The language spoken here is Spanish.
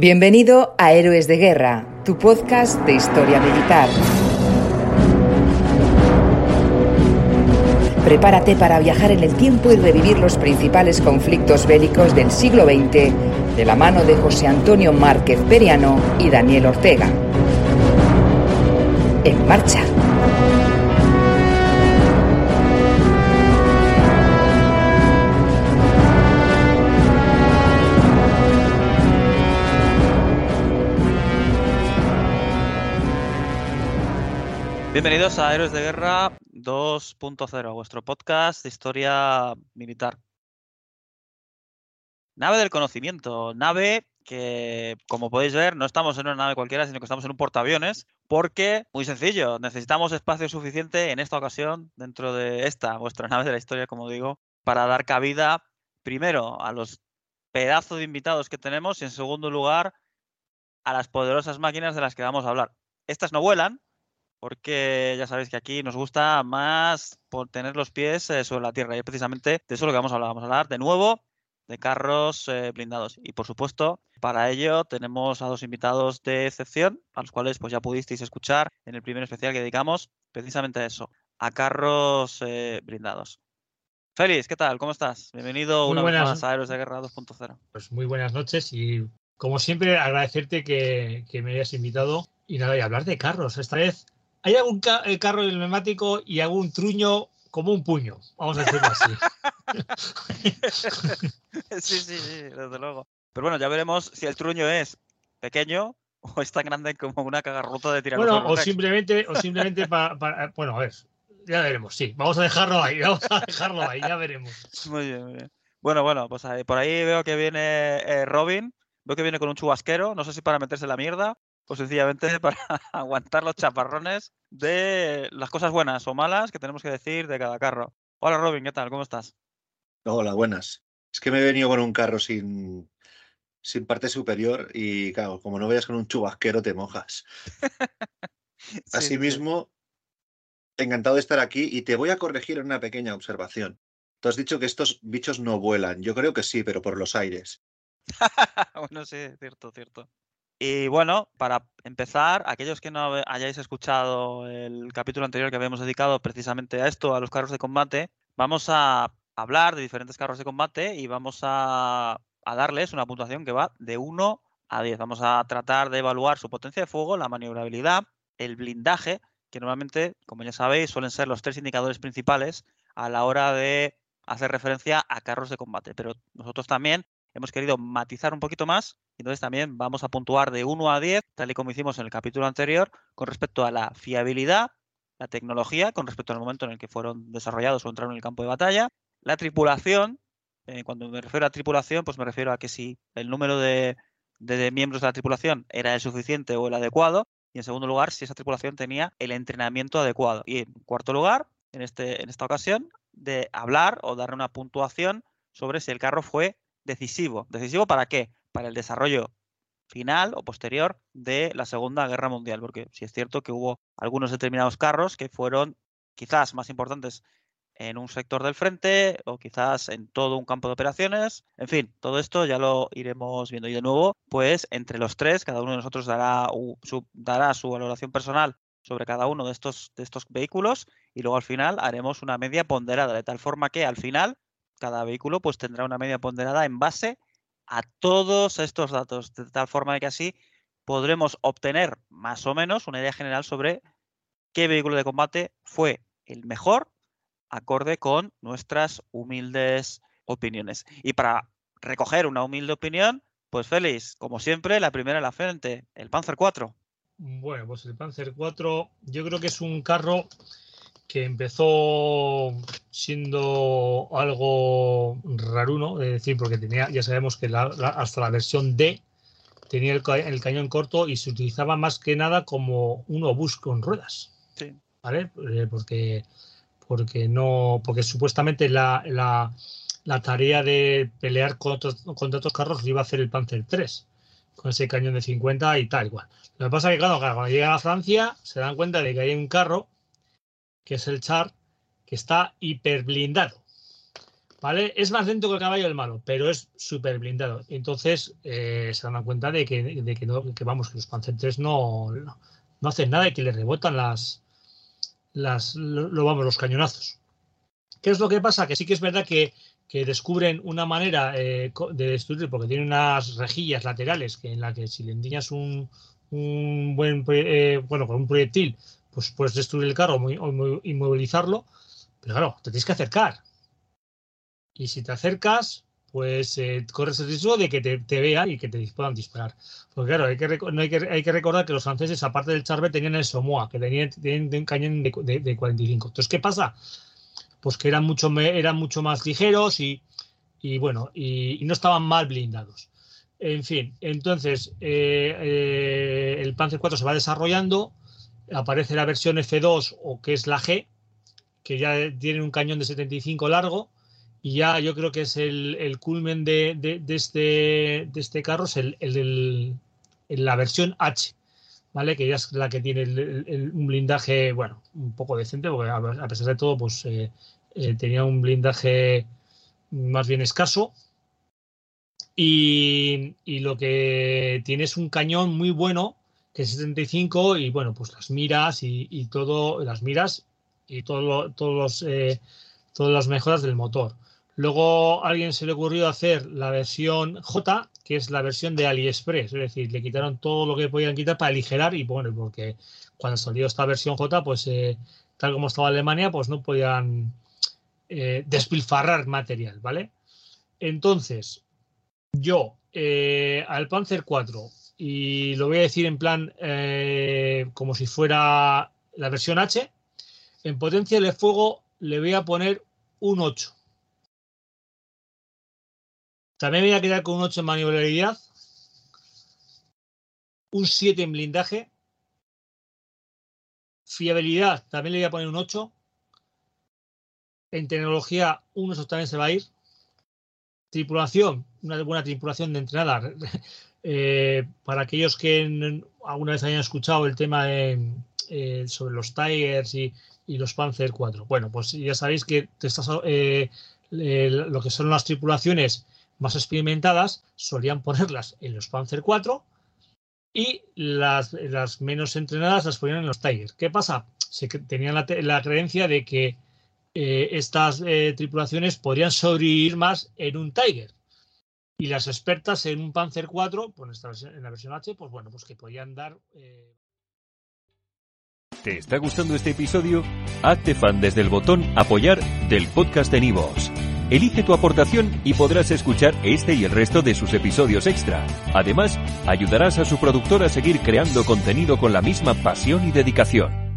Bienvenido a Héroes de Guerra, tu podcast de historia militar. Prepárate para viajar en el tiempo y revivir los principales conflictos bélicos del siglo XX de la mano de José Antonio Márquez Periano y Daniel Ortega. En marcha. Bienvenidos a Héroes de Guerra 2.0, vuestro podcast de historia militar. Nave del conocimiento, nave que, como podéis ver, no estamos en una nave cualquiera, sino que estamos en un portaaviones, porque, muy sencillo, necesitamos espacio suficiente en esta ocasión, dentro de esta, vuestra nave de la historia, como digo, para dar cabida, primero, a los pedazos de invitados que tenemos y, en segundo lugar, a las poderosas máquinas de las que vamos a hablar. Estas no vuelan, porque ya sabéis que aquí nos gusta más por tener los pies eh, sobre la tierra y es precisamente de eso es lo que vamos a hablar. Vamos a hablar de nuevo de carros eh, blindados y por supuesto para ello tenemos a dos invitados de excepción a los cuales pues ya pudisteis escuchar en el primer especial que dedicamos precisamente a eso, a carros eh, blindados. Félix, ¿qué tal? ¿Cómo estás? Bienvenido Muy una vez buenas. más a Héroes de Guerra 2.0. Pues muy buenas noches y como siempre agradecerte que, que me hayas invitado y nada, y hablar de carros. Esta vez hay algún ca- eh, carro neumático y algún truño como un puño, vamos a decirlo así. sí, sí, sí, desde luego. Pero bueno, ya veremos si el truño es pequeño o es tan grande como una cagarruta de bueno, tiranosaurio o simplemente, o simplemente para, bueno, a ver, ya veremos, sí, vamos a dejarlo ahí, vamos a dejarlo ahí, ya veremos. Muy bien, muy bien. Bueno, bueno, pues ahí- por ahí veo que viene eh, Robin, veo que viene con un chubasquero, no sé si para meterse la mierda o sencillamente para aguantar los chaparrones de las cosas buenas o malas que tenemos que decir de cada carro. Hola Robin, ¿qué tal? ¿Cómo estás? Hola, buenas. Es que me he venido con un carro sin, sin parte superior y, claro, como no vayas con un chubasquero, te mojas. Sí, sí. Asimismo, encantado de estar aquí y te voy a corregir en una pequeña observación. Tú has dicho que estos bichos no vuelan. Yo creo que sí, pero por los aires. bueno, sí, cierto, cierto. Y bueno, para empezar, aquellos que no hayáis escuchado el capítulo anterior que habíamos dedicado precisamente a esto, a los carros de combate, vamos a hablar de diferentes carros de combate y vamos a, a darles una puntuación que va de 1 a 10. Vamos a tratar de evaluar su potencia de fuego, la maniobrabilidad, el blindaje, que normalmente, como ya sabéis, suelen ser los tres indicadores principales a la hora de hacer referencia a carros de combate. Pero nosotros también hemos querido matizar un poquito más y entonces también vamos a puntuar de 1 a 10, tal y como hicimos en el capítulo anterior, con respecto a la fiabilidad, la tecnología, con respecto al momento en el que fueron desarrollados o entraron en el campo de batalla, la tripulación, eh, cuando me refiero a tripulación, pues me refiero a que si el número de, de- de miembros de la tripulación era el suficiente o el adecuado, y en segundo lugar, si esa tripulación tenía el entrenamiento adecuado. Y en cuarto lugar, en, este, en esta ocasión, de hablar o dar una puntuación sobre si el carro fue decisivo. ¿Decisivo para qué? Para el desarrollo final o posterior de la Segunda Guerra Mundial, porque sí es cierto que hubo algunos determinados carros que fueron quizás más importantes en un sector del frente o quizás en todo un campo de operaciones. En fin, todo esto ya lo iremos viendo. De nuevo, pues entre los tres, cada uno de nosotros dará, su, dará su valoración personal sobre cada uno de estos vehículos y luego al final haremos una media ponderada, de tal forma que al final cada vehículo pues tendrá una media ponderada en base a todos estos datos, de tal forma que así podremos obtener más o menos una idea general sobre qué vehículo de combate fue el mejor acorde con nuestras humildes opiniones. Y para recoger una humilde opinión, pues Félix, como siempre, la primera en la frente, el Panzer 4. Bueno, pues el Panzer 4 yo creo que es un carro que empezó siendo algo raruno, es decir, porque tenía, ya sabemos que la- la- hasta la versión D tenía el, ca- el cañón corto y se utilizaba más que nada como un obús con ruedas, Sí. ¿vale? Eh, Porque, porque no, porque supuestamente la, la- la tarea de pelear contra, contra otros carros lo iba a hacer el Panzer 3 con ese cañón de 50 y tal igual. Lo que pasa es que, claro, cuando llegan a Francia se dan cuenta de que hay un carro, que es el Char, que está hiperblindado. ¿vale? Es más lento que el caballo del malo, pero es súper blindado. Entonces eh, se dan cuenta de que, de que, no, vamos, que los Panzer 3 no, no, hacen nada y que le rebotan las, las vamos, los cañonazos. ¿Qué es lo que pasa? Que sí que es verdad que, que descubren una manera eh, de destruir, porque tiene unas rejillas laterales que en la que si le endiñas un, un buen, eh, bueno, con un proyectil, pues puedes destruir el carro o inmovilizarlo, pero claro, te tienes que acercar. Y si te acercas, pues eh, corres el riesgo de que te, te, vean y que te puedan disparar. Porque claro, hay que, hay, que, hay que recordar que los franceses, aparte del Charvet, tenían el Somoa, que tenían, un cañón de, de, 45. Entonces, ¿qué pasa? Pues que eran mucho, eran mucho más ligeros y, y bueno, y, y, no estaban mal blindados. En fin, entonces eh, eh, el Panzer 4 se va desarrollando, aparece la versión F2 o que es la G, que ya tiene un cañón de 75 largo y ya yo creo que es el, culmen de, de, este, de este carro, es el, la versión H, ¿vale? Que ya es la que tiene un blindaje, bueno, un poco decente, porque a, pesar de todo, pues eh, tenía un blindaje más bien escaso. Y, lo que tiene es un cañón muy bueno, que es 75, y bueno, pues las miras y, todo, las miras y todo todos los, eh, todas las mejoras del motor. Luego a alguien se le ocurrió hacer la versión J, que es la versión de AliExpress, es decir, le quitaron todo lo que podían quitar para aligerar y bueno, porque cuando salió esta versión J, pues eh, tal como estaba Alemania, pues no podían eh, despilfarrar material, ¿vale? Entonces, yo eh, al Panzer 4, y lo voy a decir en plan eh, como si fuera la versión H, en potencia de fuego le voy a poner un 8. También me voy a quedar con un 8 en maniobrabilidad, un 7 en blindaje, fiabilidad también le voy a poner un 8, en tecnología un 8 también se va a ir, tripulación, una buena tripulación de entrenada, eh, para aquellos que alguna vez hayan escuchado el tema eh, sobre los Tigers y, los Panzer 4. Bueno, pues ya sabéis que eh, lo que son las tripulaciones más experimentadas solían ponerlas en los Panzer 4 y las, las menos entrenadas las ponían en los Tigers. ¿Qué pasa? Se tenían la, la creencia de que eh, estas eh, tripulaciones podrían sobrevivir más en un Tiger. Y las expertas en un Panzer 4, pues en la versión H, pues bueno, pues que podían dar. Eh... ¿Te está gustando este episodio? Hazte fan desde el botón Apoyar del podcast de Nivos. Elige tu aportación y podrás escuchar este y el resto de sus episodios extra. Además, ayudarás a su productor a seguir creando contenido con la misma pasión y dedicación.